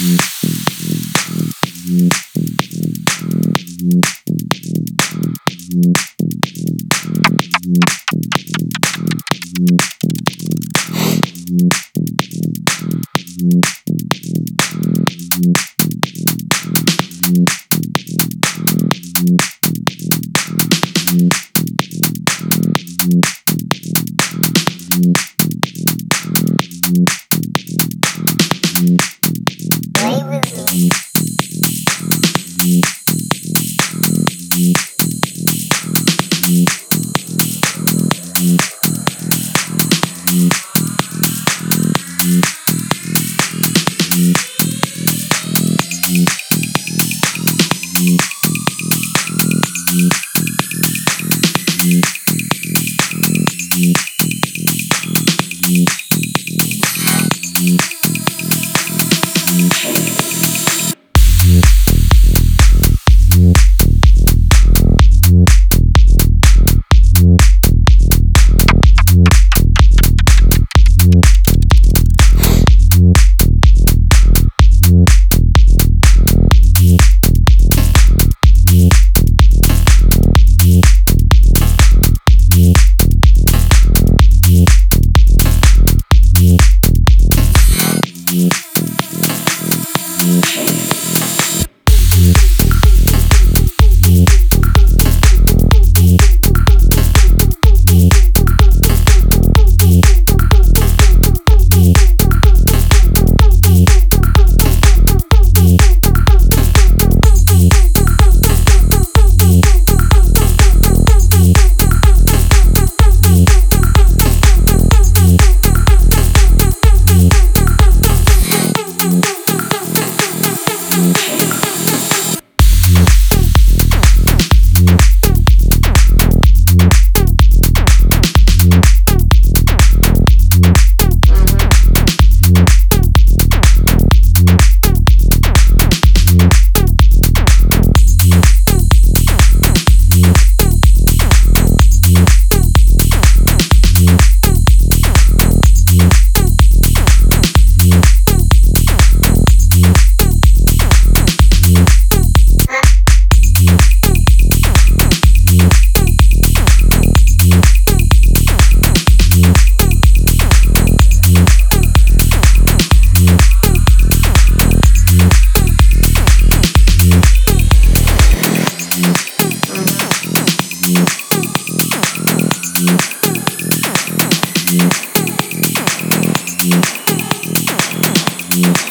Play Mm-hmm. Yeah.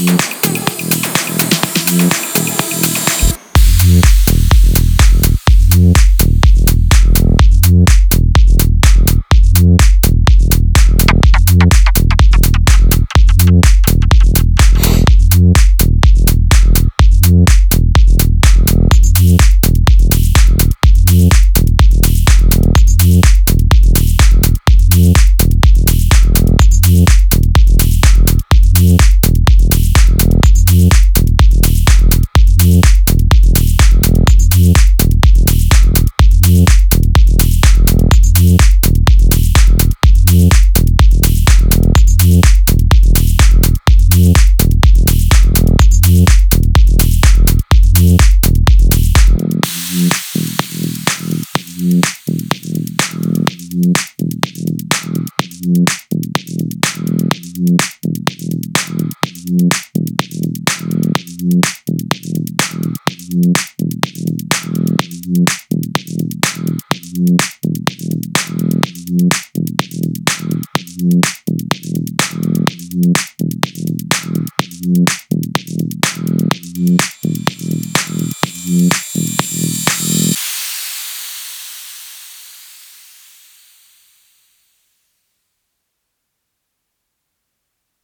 you. Mm-hmm.